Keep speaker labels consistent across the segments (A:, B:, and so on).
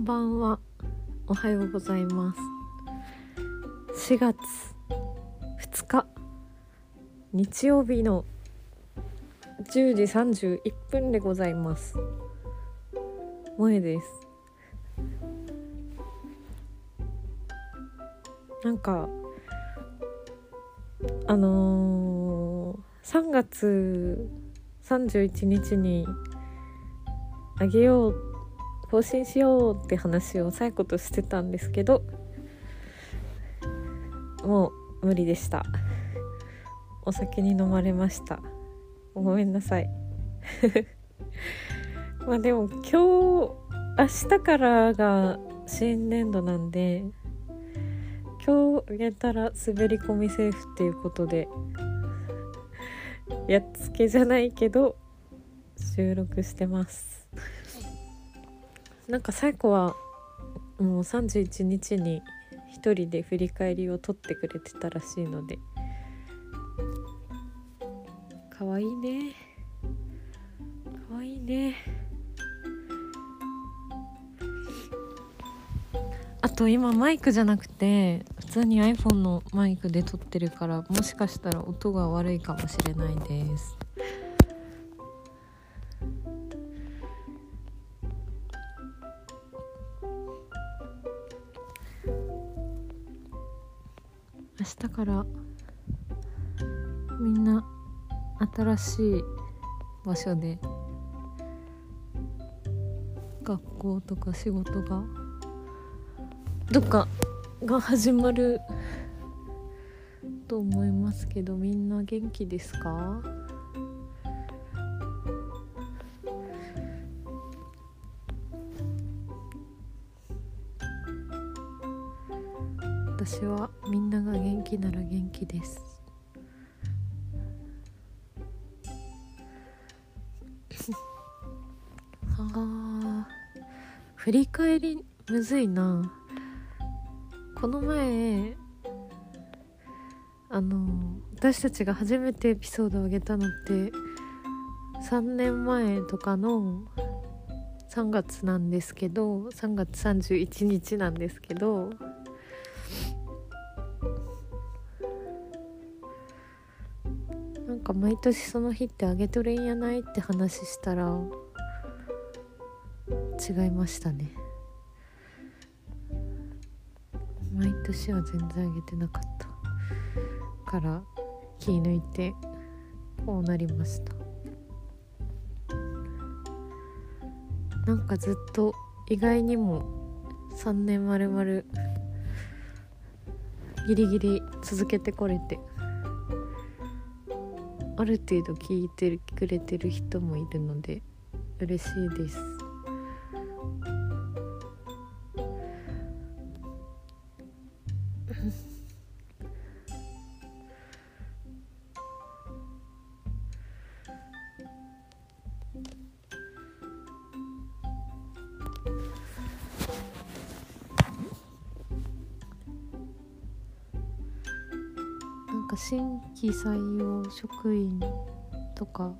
A: んばんは。おはようございます。4月2日日曜日の10時31分でございます。萌えです。なんかあのー、3月31日にあげよう更新しようって話を最後としてたんですけどもう無理でした。お酒に飲まれました。ごめんなさい。まあでも今日明日からが新年度なんで今日あげたら滑り込みセーフっていうことでやっつけじゃないけど収録してます。なんか最後はもう31日に一人で振り返りを取ってくれてたらしいので。かわいいね。かわいいね。あと今マイクじゃなくて普通に iPhone のマイクで撮ってるからもしかしたら音が悪いかもしれないです。からみんな新しい場所で学校とか仕事がどっかが始まると思いますけどみんな元気ですか？なら元気です。あ振り返りむずいな。この前あの私たちが初めてエピソードを上げたのって3年前とかの3月なんですけど3月31日なんですけど毎年その日ってあげとれんやないって話したら違いましたね。毎年は全然あげてなかった。から気抜いてこうなりました。なんかずっと意外にも3年まるまるギリギリ続けてこれてある程度聞いてくれてる人もいるので嬉しいです。か新規採用職員とか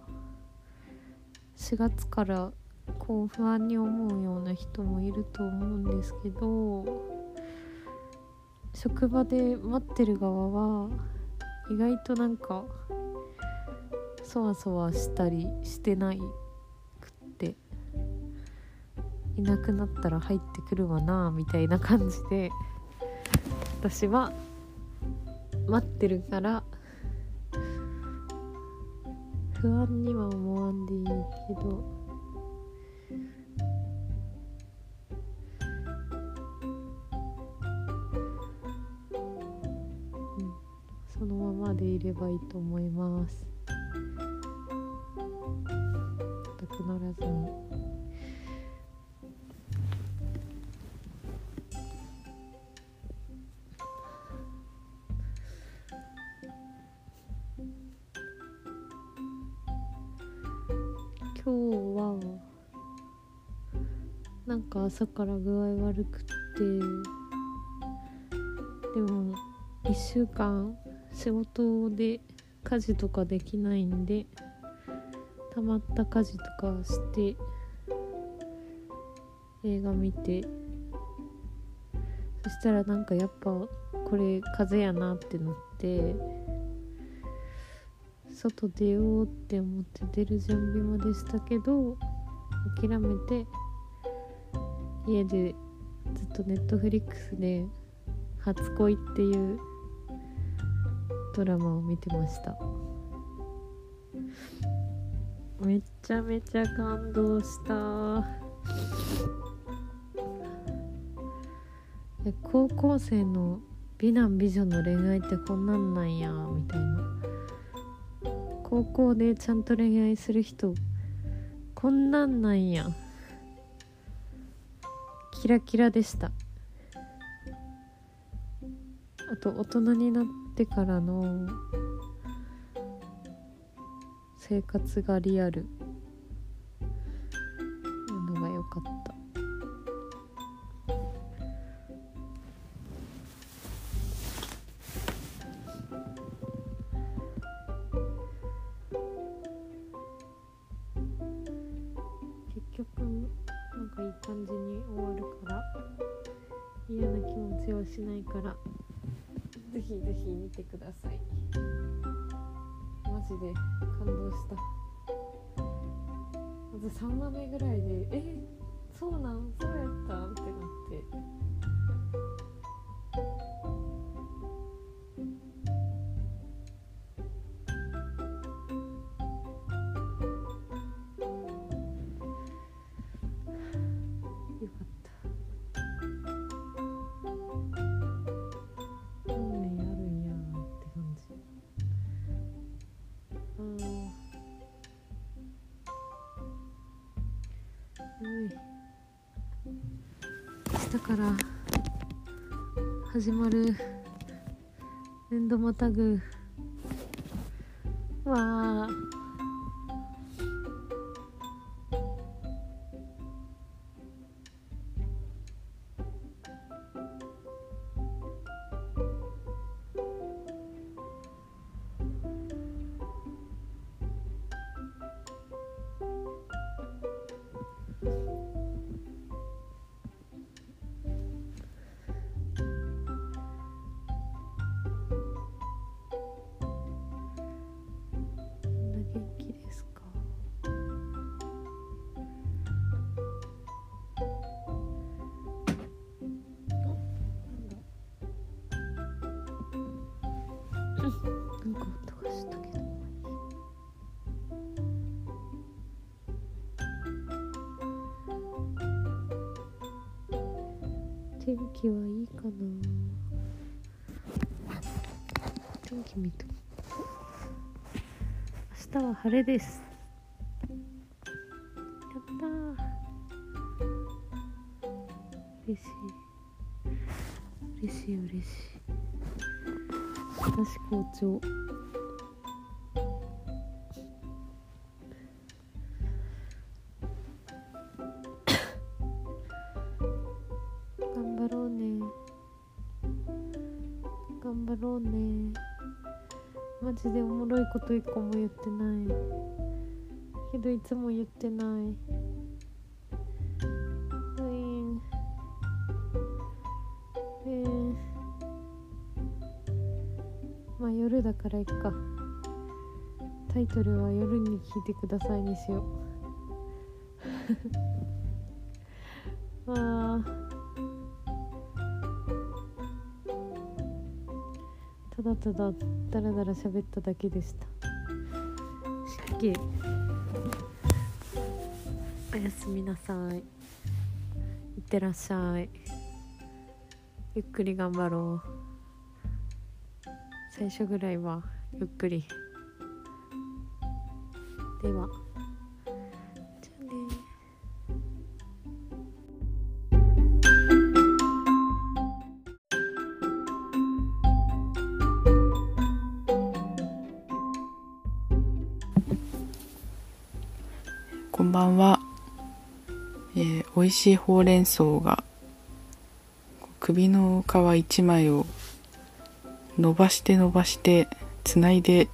A: 4月からこう不安に思うような人もいると思うんですけど職場で待ってる側は意外となんかそわそわしたりしてないくっていなくなったら入ってくるわなみたいな感じで私は待ってるから不安には思わんでいいけど。うん。そのままでいればいいと思います。なくならずに。今日はなんか朝から具合悪くってでも1週間仕事で家事とかできないんでたまった家事とかして映画見てそしたらなんかやっぱこれ風邪やなってなって外出ようって思って出る準備までしたけど諦めて家でずっとネットフリックスで「初恋」っていうドラマを見てました。めちゃめちゃ感動した。高校生の美男美女の恋愛ってこんなんなんやみたいな。高校でちゃんと恋愛する人こんなんなんや。キラキラでした。あと大人になってからの生活がリアル。ぜひぜひ見てくださいマジで感動したまず3話目ぐらいで「えそうなんそうやった?」ってなって日から始まる。年度またぐ。わあ天気はいいかな。天気見と。明日は晴れです。やったー。嬉しい。嬉しい嬉しい。私好調。こと一個も言ってない。けどいつも言ってない。うーんえー、まあ夜だからいっか。タイトルは夜に聞いてくださいにしよう。ま あただただだらだら喋っただけでした。しっけおやすみなさい。いってらっしゃい。ゆっくり頑張ろう。最初ぐらいはゆっくり。では。
B: こんばんは、えー美味しいほうれん草が首の皮一枚を伸ばして伸ばしてつないで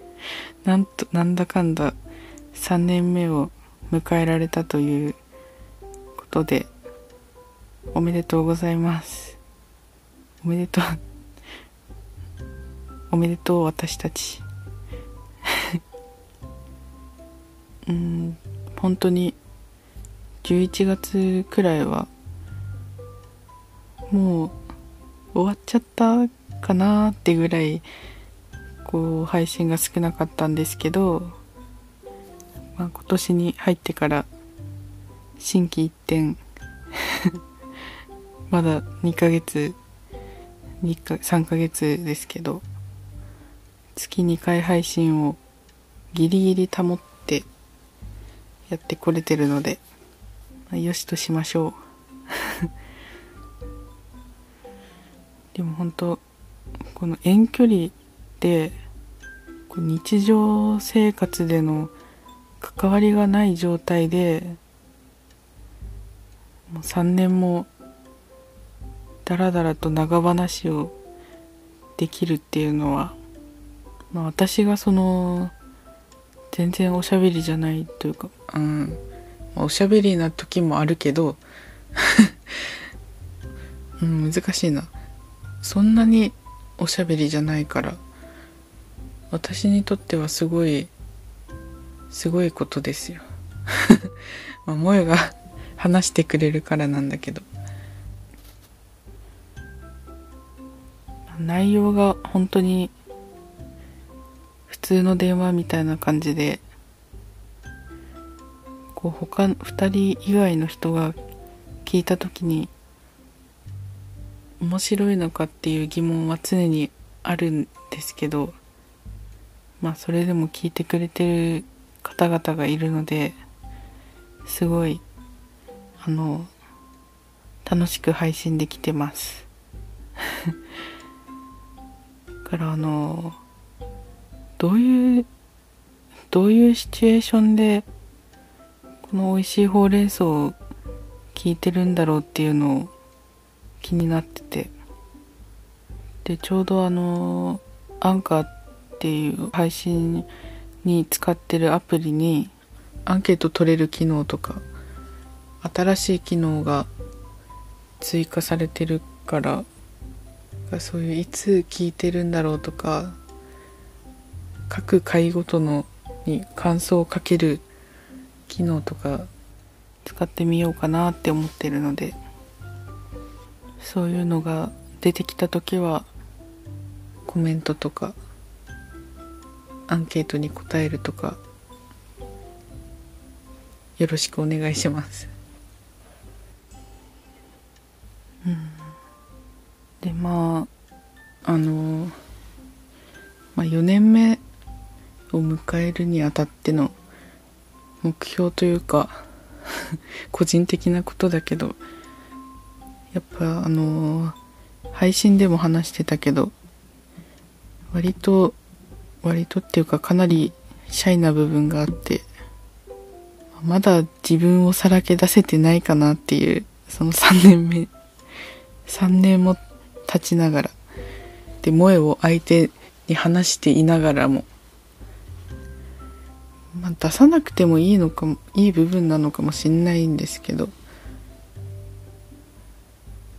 B: なんとなんだかんだ3年目を迎えられたということでおめでとうございます。おめでとうおめでとう私たち。うん。本当に11月くらいはもう終わっちゃったかなってぐらいこう配信が少なかったんですけど、まあ、今年に入ってから心機一転 まだ2ヶ月2か3ヶ月ですけど月2回配信をギリギリ保ってやってこれてるので、まあ、よしとしましょう。でも本当この遠距離で日常生活での関わりがない状態でもう3年もだらだらと長話をできるっていうのは、まあ、私がその全然おしゃべりじゃないというか、うん、まあ、おしゃべりな時もあるけど、うん、難しいな。そんなにおしゃべりじゃないから。私にとってはすごいすごいことですよ。まあ萌が 話してくれるからなんだけど。内容が本当に普通の電話みたいな感じでこう他2人以外の人が聞いた時に面白いのかっていう疑問は常にあるんですけどまあそれでも聞いてくれてる方々がいるのですごいあの楽しく配信できてます。だからあのどういうどういうシチュエーションでこの美味しいほうれん草を聞いてるんだろうっていうのを気になってて。でちょうどあのアンカーっていう配信に使ってるアプリにアンケート取れる機能とか新しい機能が追加されてるからそういういつ聞いてるんだろうとか各回ごとのに感想をかける機能とか使ってみようかなって思ってるのでそういうのが出てきた時はコメントとかアンケートに答えるとかよろしくお願いします。うん。でまああのまあ4年目を迎えるにあたっての目標というか 個人的なことだけどやっぱあのー、配信でも話してたけど割と割とっていうかかなりシャイな部分があってまだ自分をさらけ出せてないかなっていうその3年目3年も経ちながらで萌えを相手に話していながらも、まあ、出さなくてもいいのかもいい部分なのかもしんないんですけど。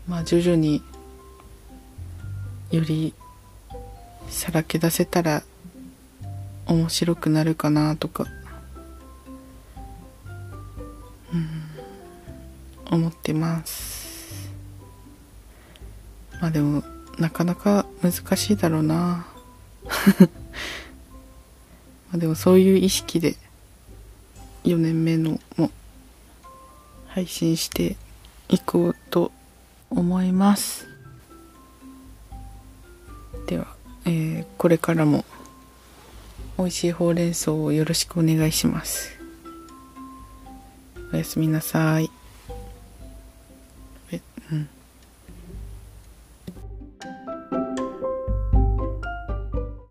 B: まあ徐々によりさらけ出せたら面白くなるかなとか、うん、思ってます。まあでもなかなか難しいだろうな。あでもそういう意識で4年目のも配信していこうと思います。では、えー、これからも美味しいほうれん草をよろしくお願いします。おやすみなさい。